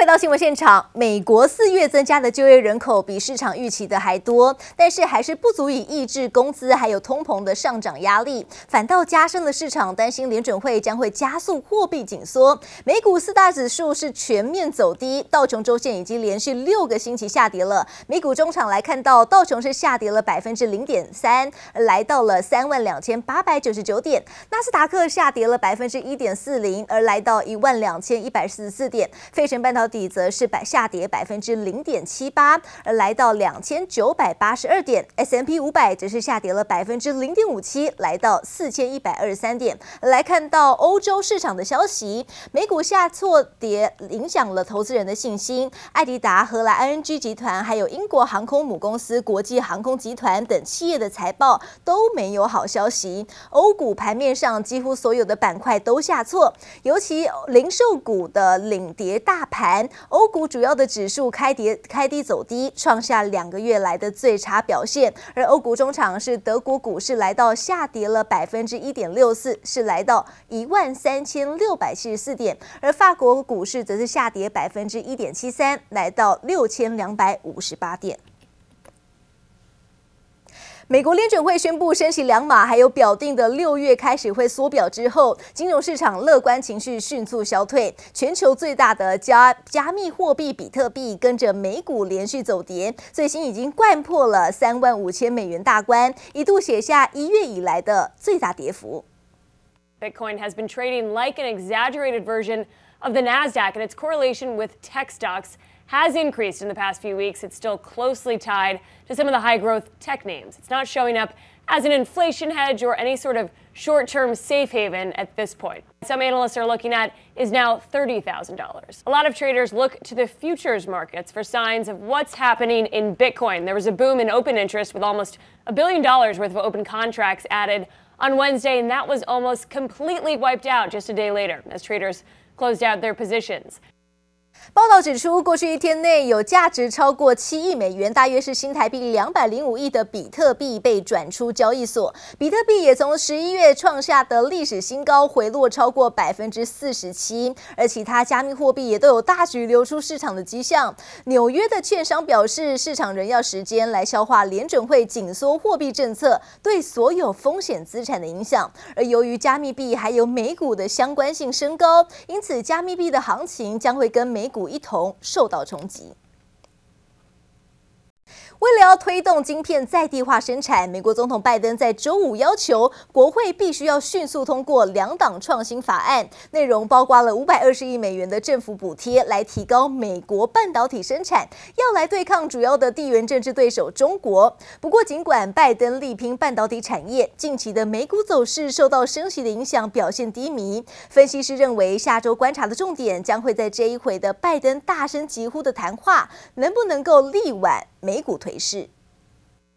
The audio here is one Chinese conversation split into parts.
回到新闻现场，美国四月增加的就业人口比市场预期的还多，但是还是不足以抑制工资还有通膨的上涨压力，反倒加深了市场担心联准会将会加速货币紧缩。美股四大指数是全面走低，道琼周线已经连续六个星期下跌了。美股中场来看到，道琼是下跌了百分之零点三，来到了三万两千八百九十九点；纳斯达克下跌了百分之一点四零，而来到一万两千一百四十四点。费城半导底则是百下跌百分之零点七八，而来到两千九百八十二点。S M P 五百则是下跌了百分之零点五七，来到四千一百二十三点。来看到欧洲市场的消息，美股下挫跌影响了投资人的信心。爱迪达、荷兰 ING 集团，还有英国航空母公司国际航空集团等企业的财报都没有好消息。欧股盘面上几乎所有的板块都下挫，尤其零售股的领跌大盘。欧股主要的指数开跌开低走低，创下两个月来的最差表现。而欧股中场是德国股市来到下跌了百分之一点六四，是来到一万三千六百七十四点。而法国股市则是下跌百分之一点七三，来到六千两百五十八点。美国联准会宣布升息两码，还有表定的六月开始会缩表之后，金融市场乐观情绪迅速消退。全球最大的加加密货币比特币跟着美股连续走跌，最新已经掼破了三万五千美元大关，一度写下一月以来的最大跌幅。Bitcoin has been trading like an exaggerated version of the Nasdaq, and its correlation with tech stocks has increased in the past few weeks. It's still closely tied to some of the high growth tech names. It's not showing up as an inflation hedge or any sort of short term safe haven at this point. Some analysts are looking at is now $30,000. A lot of traders look to the futures markets for signs of what's happening in Bitcoin. There was a boom in open interest with almost a billion dollars worth of open contracts added on Wednesday, and that was almost completely wiped out just a day later as traders closed out their positions. 报道指出，过去一天内有价值超过七亿美元，大约是新台币两百零五亿的比特币被转出交易所。比特币也从十一月创下的历史新高回落超过百分之四十七，而其他加密货币也都有大举流出市场的迹象。纽约的券商表示，市场仍要时间来消化联准会紧缩货币政策对所有风险资产的影响。而由于加密币还有美股的相关性升高，因此加密币的行情将会跟美股一同受到冲击。为了要推动晶片在地化生产，美国总统拜登在周五要求国会必须要迅速通过两党创新法案，内容包括了五百二十亿美元的政府补贴，来提高美国半导体生产，要来对抗主要的地缘政治对手中国。不过，尽管拜登力拼半导体产业，近期的美股走势受到升息的影响，表现低迷。分析师认为，下周观察的重点将会在这一回的拜登大声疾呼的谈话，能不能够力挽美股颓势。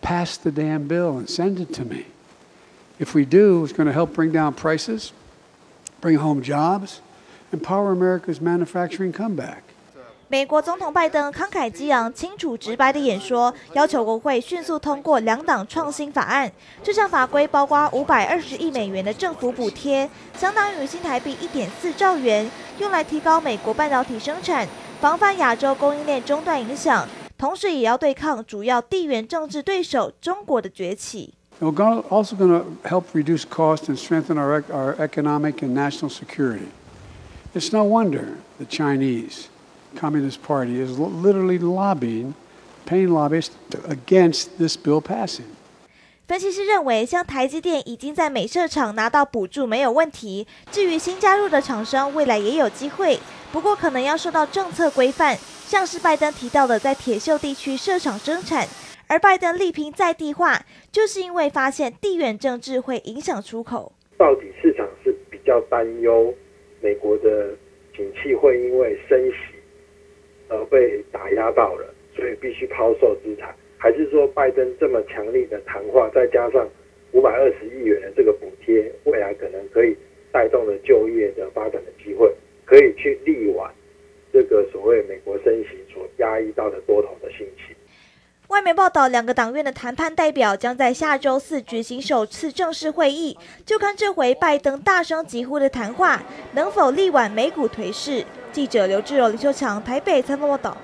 Pass the damn bill and send it to me. If we do, it's going to help bring down prices, bring home jobs, and power America's manufacturing comeback. 美国总统拜登慷慨激昂、清楚直白的演说，要求国会迅速通过两党创新法案。这项法规包括五百二十亿美元的政府补贴，相当于新台币一点四兆元，用来提高美国半导体生产，防范亚洲供应链中断影响。同时也要对抗主要地缘政治对手中国的崛起。We're going also going to help reduce costs and strengthen our our economic and national security. It's no wonder the Chinese Communist Party is literally lobbying, paying lobbyists against this bill passing. 分析师认为，像台积电已经在美设厂拿到补助没有问题，至于新加入的厂商，未来也有机会，不过可能要受到政策规范。像是拜登提到的，在铁锈地区设厂生产，而拜登力拼在地化，就是因为发现地缘政治会影响出口。到底市场是比较担忧美国的景气会因为升息而被打压到了，所以必须抛售资产，还是说拜登这么强力的谈话，再加上五百二十亿元的这个补贴，未来可能可以带动了就业的发展的机会，可以去力挽。这个所谓美国升息所压抑到的多头的心情。外媒报道，两个党院的谈判代表将在下周四举行首次正式会议，就看这回拜登大声疾呼的谈话能否力挽美股颓势。记者刘志荣、林秀强台北采访报道。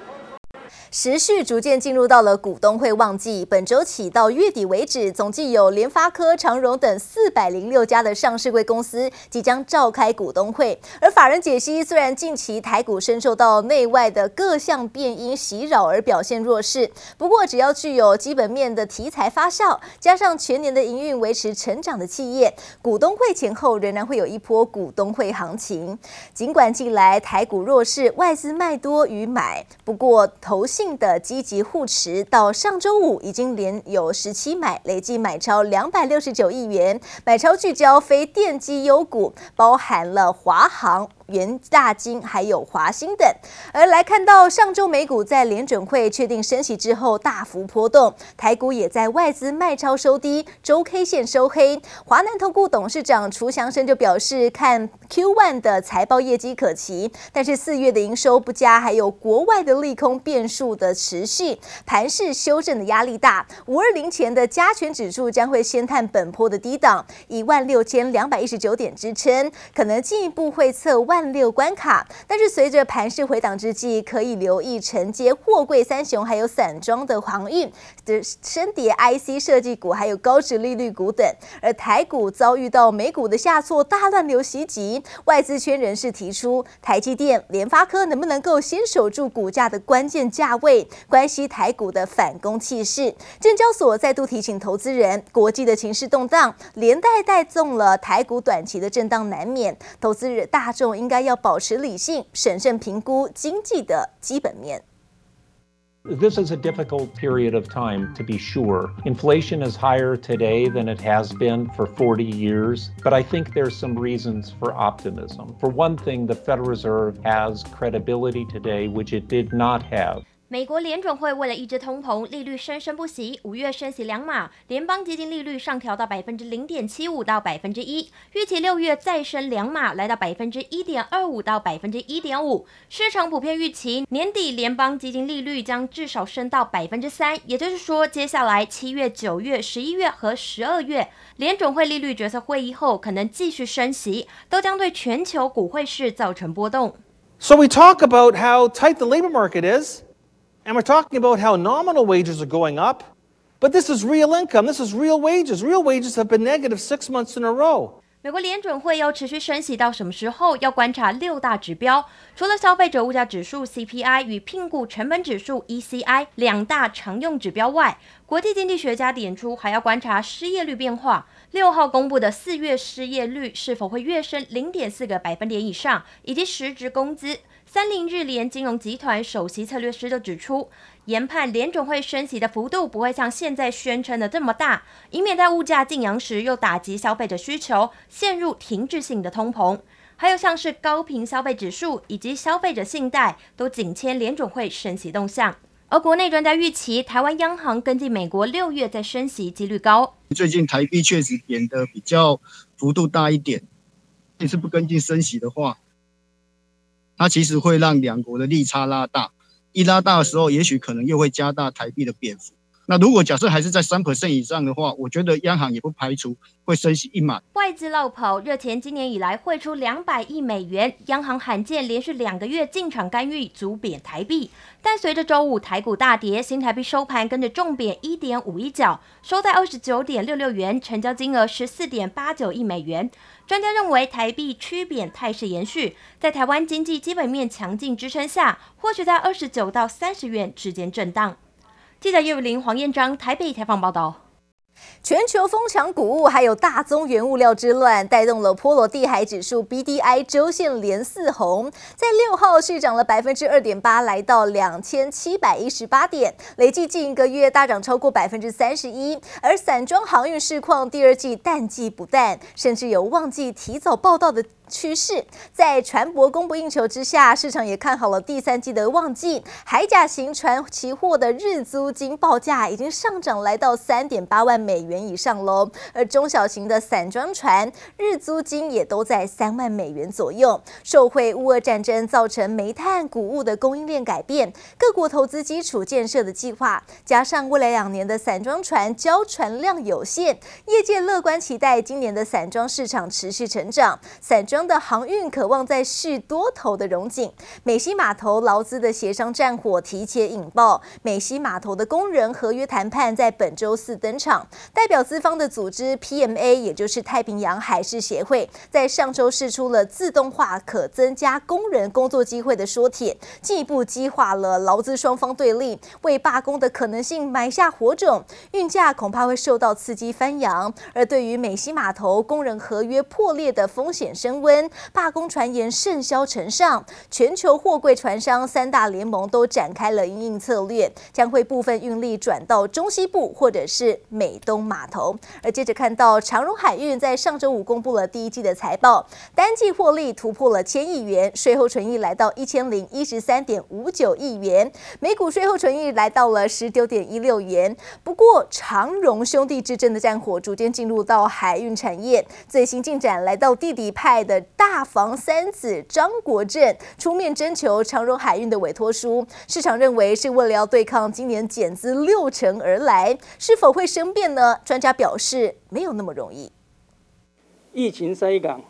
时序逐渐进入到了股东会旺季，本周起到月底为止，总计有联发科、长荣等四百零六家的上市柜公司即将召开股东会。而法人解析，虽然近期台股深受到内外的各项变因袭扰而表现弱势，不过只要具有基本面的题材发酵，加上全年的营运维持成长的企业，股东会前后仍然会有一波股东会行情。尽管近来台股弱势，外资卖多于买，不过投信。的积极护持，到上周五已经连有十七买，累计买超两百六十九亿元，买超聚焦非电机优股，包含了华航。元大金还有华兴等，而来看到上周美股在联准会确定升息之后大幅波动，台股也在外资卖超收低，周 K 线收黑。华南投顾董事长楚祥生就表示，看 Q1 的财报业绩可期，但是四月的营收不佳，还有国外的利空变数的持续，盘势修正的压力大。五二零前的加权指数将会先探本波的低档一万六千两百一十九点支撑，可能进一步会测万。万六关卡，但是随着盘势回档之际，可以留意承接货柜三雄，还有散装的航运的升跌 IC 设计股，还有高值利率股等。而台股遭遇到美股的下挫，大乱流袭击，外资圈人士提出，台积电、联发科能不能够先守住股价的关键价位，关系台股的反攻气势。证交所再度提醒投资人，国际的情势动荡，连带带动了台股短期的震荡难免，投资人大众。应该要保持理性，审慎评估经济的基本面。This is a difficult period of time, to be sure. Inflation is higher today than it has been for 40 years, but I think there's some reasons for optimism. For one thing, the Federal Reserve has credibility today, which it did not have. 美国联准会为了抑制通膨，利率生生不息，五月升息两码，联邦基金利率上调到百分之零点七五到百分之一，预期六月再升两码，来到百分之一点二五到百分之一点五。市场普遍预期年底联邦基金利率将至少升到百分之三，也就是说，接下来七月、九月、十一月和十二月联准会利率决策会议后，可能继续升息，都将对全球股汇市造成波动。So we talk about how tight the labor market is. And we're talking about how nominal wages are going up, but this is real income. This is real wages. Real wages have been negative six months in a row. 美国联准会要持续升息到什么时候？要观察六大指标，除了消费者物价指数 CPI 与聘雇成本指数 ECI 两大常用指标外，国际经济学家点出还要观察失业率变化。六号公布的四月失业率是否会跃升零点四个百分点以上，以及实职工资。三菱日联金融集团首席策略师就指出，研判联准会升息的幅度不会像现在宣称的这么大，以免在物价进扬时又打击消费者需求，陷入停滞性的通膨。还有像是高频消费指数以及消费者信贷都紧牵联准会升息动向。而国内专家预期，台湾央行跟进美国六月再升息几率高。最近台币确实贬得比较幅度大一点，也是不跟进升息的话。它其实会让两国的利差拉大，一拉大的时候，也许可能又会加大台币的贬幅。那如果假设还是在三 percent 以上的话，我觉得央行也不排除会升息一码。外资漏跑，热钱今年以来汇出两百亿美元，央行罕见连续两个月进场干预，足贬台币。但随着周五台股大跌，新台币收盘跟着重贬一点五一角，收在二十九点六六元，成交金额十四点八九亿美元。专家认为，台币趋贬态势延续，在台湾经济基本面强劲支撑下，或许在二十九到三十元之间震荡。记者叶伟林、黄彦章台北采访报道。全球疯抢谷物，还有大宗原物料之乱，带动了波罗的海指数 BDI 周线连四红，在六号续涨了百分之二点八，来到两千七百一十八点，累计近一个月大涨超过百分之三十一。而散装航运市况第二季淡季不淡，甚至有旺季提早报到的。趋势在船舶供不应求之下，市场也看好了第三季的旺季。海甲型船期货的日租金报价已经上涨来到三点八万美元以上喽，而中小型的散装船日租金也都在三万美元左右。受惠乌俄战争造成煤炭、谷物的供应链改变，各国投资基础建设的计划，加上未来两年的散装船交船量有限，业界乐观期待今年的散装市场持续成长。散装的航运渴望再续多头的荣景。美西码头劳资的协商战火提前引爆，美西码头的工人合约谈判在本周四登场。代表资方的组织 PMA，也就是太平洋海事协会，在上周释出了自动化可增加工人工作机会的说帖，进一步激化了劳资双方对立，为罢工的可能性埋下火种。运价恐怕会受到刺激翻扬。而对于美西码头工人合约破裂的风险升温，罢工传言甚嚣尘上，全球货柜船商三大联盟都展开了因应策略，将会部分运力转到中西部或者是美东码头。而接着看到长荣海运在上周五公布了第一季的财报，单季获利突破了千亿元，税后纯益来到一千零一十三点五九亿元，每股税后纯益来到了十九点一六元。不过长荣兄弟之争的战火逐渐进入到海运产业，最新进展来到弟弟派的大房三子张国政出面征求长荣海运的委托书，市场认为是为了要对抗今年减资六成而来，是否会生变呢？专家表示没有那么容易。疫情塞港，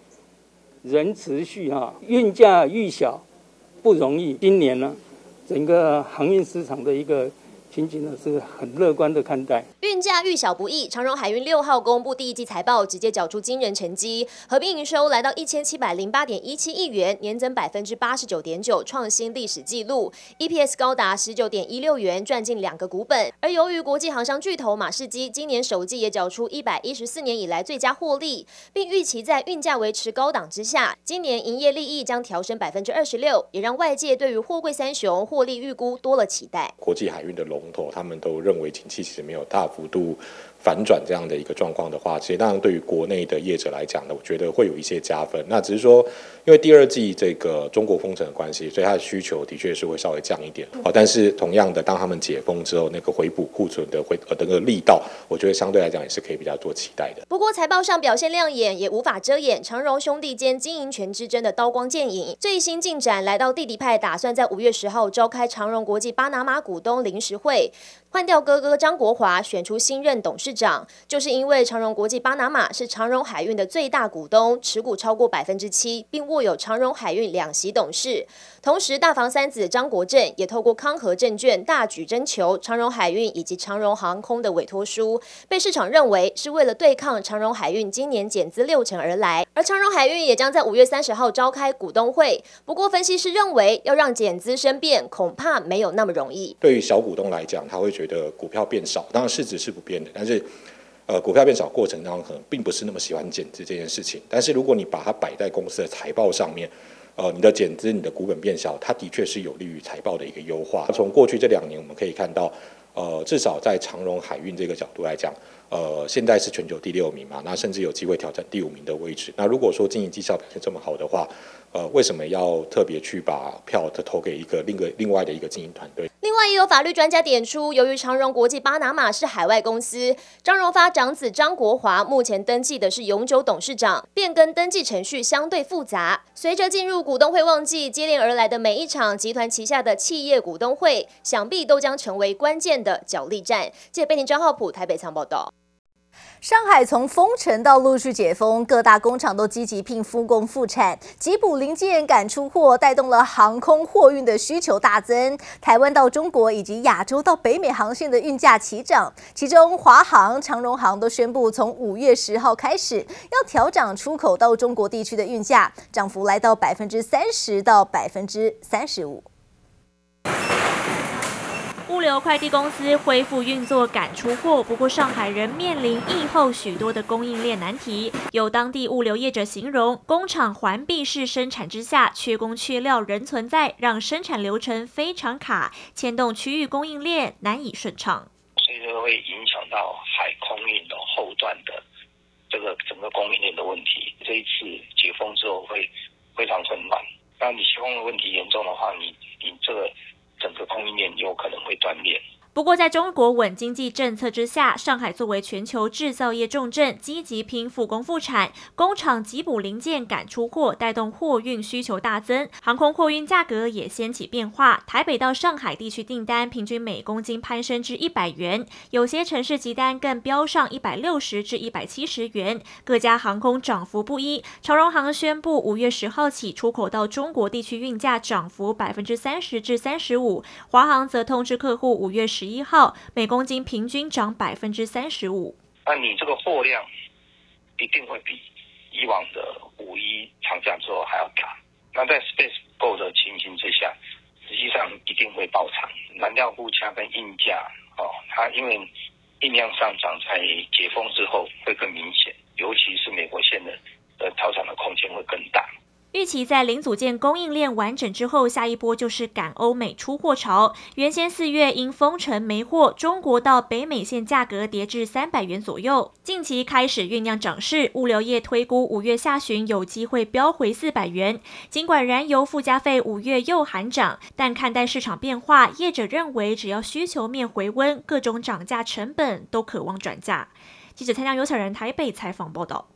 仍持续哈，运价愈小不容易。今年呢，整个航运市场的一个。前景呢是很乐观的看待。运价遇小不易，长荣海运六号公布第一季财报，直接缴出惊人成绩，合并营收来到一千七百零八点一七亿元，年增百分之八十九点九，创新历史纪录，EPS 高达十九点一六元，赚进两个股本。而由于国际航商巨头马士基今年首季也缴出一百一十四年以来最佳获利，并预期在运价维持高档之下，今年营业利益将调升百分之二十六，也让外界对于货柜三雄获利预估多了期待。国际海运的龙他们都认为景气其实没有大幅度反转这样的一个状况的话，其实当然对于国内的业者来讲呢，我觉得会有一些加分。那只是说，因为第二季这个中国封城的关系，所以它的需求的确是会稍微降一点。好，但是同样的，当他们解封之后，那个回补库存的回呃那个力道，我觉得相对来讲也是可以比较多期待的。不过财报上表现亮眼，也无法遮掩长荣兄弟间经营权之争的刀光剑影。最新进展来到弟弟派，打算在五月十号召开长荣国际巴拿马股东临时会。换掉哥哥张国华，选出新任董事长，就是因为长荣国际巴拿马是长荣海运的最大股东，持股超过百分之七，并握有长荣海运两席董事。同时，大房三子张国政也透过康和证券大举征求长荣海运以及长荣航空的委托书，被市场认为是为了对抗长荣海运今年减资六成而来。而长荣海运也将在五月三十号召开股东会。不过，分析师认为要让减资生变，恐怕没有那么容易。对于小股东来讲，他会觉。的股票变少，当然市值是不变的，但是，呃，股票变少过程当中可能并不是那么喜欢减资这件事情。但是如果你把它摆在公司的财报上面，呃，你的减资、你的股本变小，它的确是有利于财报的一个优化。从过去这两年我们可以看到，呃，至少在长荣海运这个角度来讲，呃，现在是全球第六名嘛，那甚至有机会挑战第五名的位置。那如果说经营绩效表现这么好的话，呃，为什么要特别去把票投给一个另个另外的一个经营团队？另外，也有法律专家点出，由于长荣国际巴拿马是海外公司，张荣发长子张国华目前登记的是永久董事长，变更登记程序相对复杂。随着进入股东会旺季，接连而来的每一场集团旗下的企业股东会，想必都将成为关键的角力战。记者贝宁张浩普台北仓报道。上海从封城到陆续解封，各大工厂都积极聘复工复产，急补零件赶出货，带动了航空货运的需求大增。台湾到中国以及亚洲到北美航线的运价齐涨，其中华航、长荣航都宣布从五月十号开始要调涨出口到中国地区的运价，涨幅来到百分之三十到百分之三十五。物流快递公司恢复运作，赶出货。不过，上海仍面临疫后许多的供应链难题。有当地物流业者形容，工厂环闭式生产之下，缺工缺料仍存在，让生产流程非常卡，牵动区域供应链难以顺畅。所以说会影响到海空运的后段的这个整个供应链的问题。这一次解封之后会非常混乱。当你解封的问题严重的话，你你这个。这个供应链有可能会断裂。不过，在中国稳经济政策之下，上海作为全球制造业重镇，积极拼复工复产，工厂急补零件赶出货，带动货运需求大增，航空货运价格也掀起变化。台北到上海地区订单平均每公斤攀升至一百元，有些城市急单更飙上一百六十至一百七十元。各家航空涨幅不一，长荣航宣布五月十号起出口到中国地区运价涨幅百分之三十至三十五，华航则通知客户五月十。十一号每公斤平均涨百分之三十五。那你这个货量一定会比以往的五一长假之后还要大。那在 space 够的情形之下，实际上一定会爆仓。燃料物价跟硬价哦，它因为硬量上涨，在解封之后会更明显，尤其是美国线的呃调涨的空间会更大。预期在零组件供应链完整之后，下一波就是赶欧美出货潮。原先四月因封城没货，中国到北美线价格跌至三百元左右。近期开始酝酿涨势，物流业推估五月下旬有机会飙回四百元。尽管燃油附加费五月又喊涨，但看待市场变化，业者认为只要需求面回温，各种涨价成本都渴望转嫁。记者参加有小人台北采访报道。